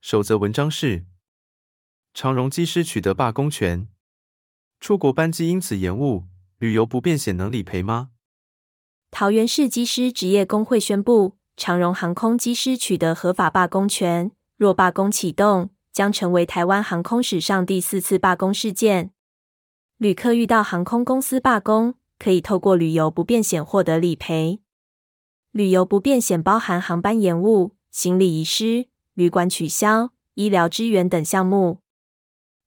首则文章是：长荣机师取得罢工权，出国班机因此延误，旅游不便险能理赔吗？桃园市机师职业工会宣布，长荣航空机师取得合法罢工权，若罢工启动，将成为台湾航空史上第四次罢工事件。旅客遇到航空公司罢工，可以透过旅游不便险获得理赔。旅游不便险包含航班延误、行李遗失。旅馆取消、医疗支援等项目，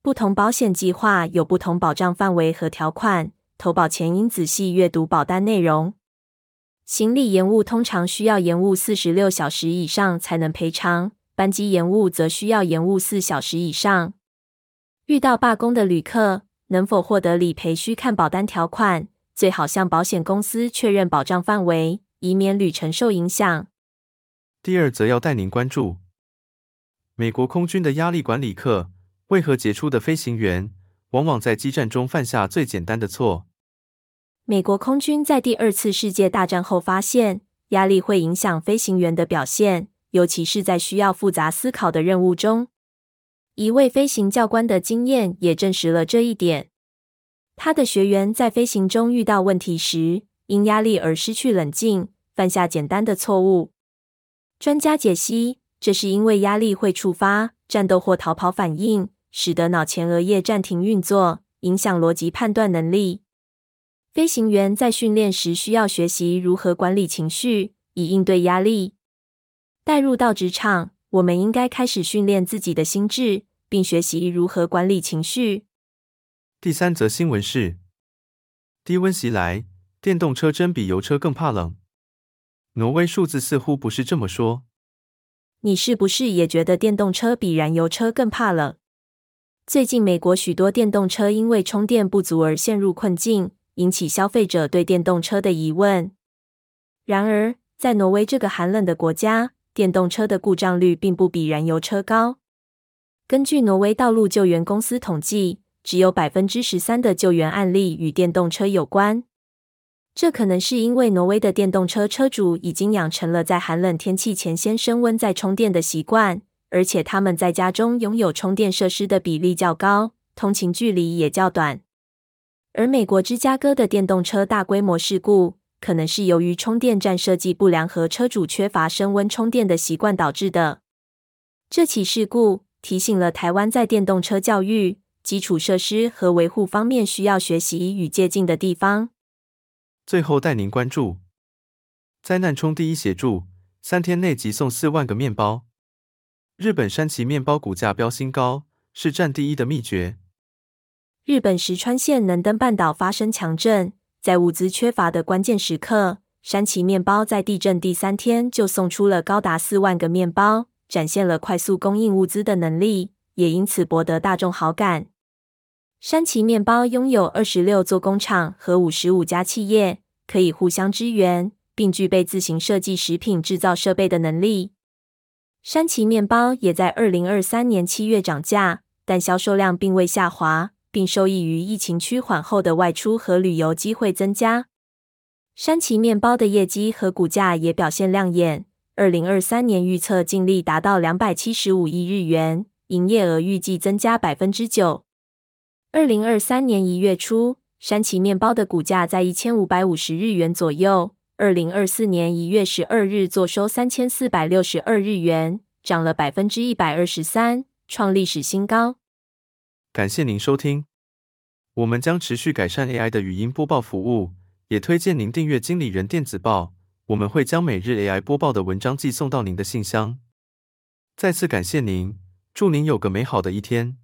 不同保险计划有不同保障范围和条款。投保前应仔细阅读保单内容。行李延误通常需要延误四十六小时以上才能赔偿，班机延误则需要延误四小时以上。遇到罢工的旅客能否获得理赔，需看保单条款，最好向保险公司确认保障范围，以免旅程受影响。第二则要带您关注。美国空军的压力管理课，为何杰出的飞行员往往在激战中犯下最简单的错？美国空军在第二次世界大战后发现，压力会影响飞行员的表现，尤其是在需要复杂思考的任务中。一位飞行教官的经验也证实了这一点。他的学员在飞行中遇到问题时，因压力而失去冷静，犯下简单的错误。专家解析。这是因为压力会触发战斗或逃跑反应，使得脑前额叶暂停运作，影响逻辑判断能力。飞行员在训练时需要学习如何管理情绪，以应对压力。带入到职场，我们应该开始训练自己的心智，并学习如何管理情绪。第三则新闻是：低温袭来，电动车真比油车更怕冷。挪威数字似乎不是这么说。你是不是也觉得电动车比燃油车更怕冷？最近，美国许多电动车因为充电不足而陷入困境，引起消费者对电动车的疑问。然而，在挪威这个寒冷的国家，电动车的故障率并不比燃油车高。根据挪威道路救援公司统计，只有百分之十三的救援案例与电动车有关。这可能是因为挪威的电动车车主已经养成了在寒冷天气前先升温再充电的习惯，而且他们在家中拥有充电设施的比例较高，通勤距离也较短。而美国芝加哥的电动车大规模事故，可能是由于充电站设计不良和车主缺乏升温充电的习惯导致的。这起事故提醒了台湾在电动车教育、基础设施和维护方面需要学习与借鉴的地方。最后带您关注：灾难冲第一协助，三天内急送四万个面包。日本山崎面包股价飙新高，是占第一的秘诀。日本石川县能登半岛发生强震，在物资缺乏的关键时刻，山崎面包在地震第三天就送出了高达四万个面包，展现了快速供应物资的能力，也因此博得大众好感。山崎面包拥有二十六座工厂和五十五家企业，可以互相支援，并具备自行设计食品制造设备的能力。山崎面包也在二零二三年七月涨价，但销售量并未下滑，并受益于疫情趋缓后的外出和旅游机会增加。山崎面包的业绩和股价也表现亮眼，二零二三年预测净利达到两百七十五亿日元，营业额预计增加百分之九。二零二三年一月初，山崎面包的股价在一千五百五十日元左右。二零二四年一月十二日，作收三千四百六十二日元，涨了百分之一百二十三，创历史新高。感谢您收听，我们将持续改善 AI 的语音播报服务，也推荐您订阅经理人电子报，我们会将每日 AI 播报的文章寄送到您的信箱。再次感谢您，祝您有个美好的一天。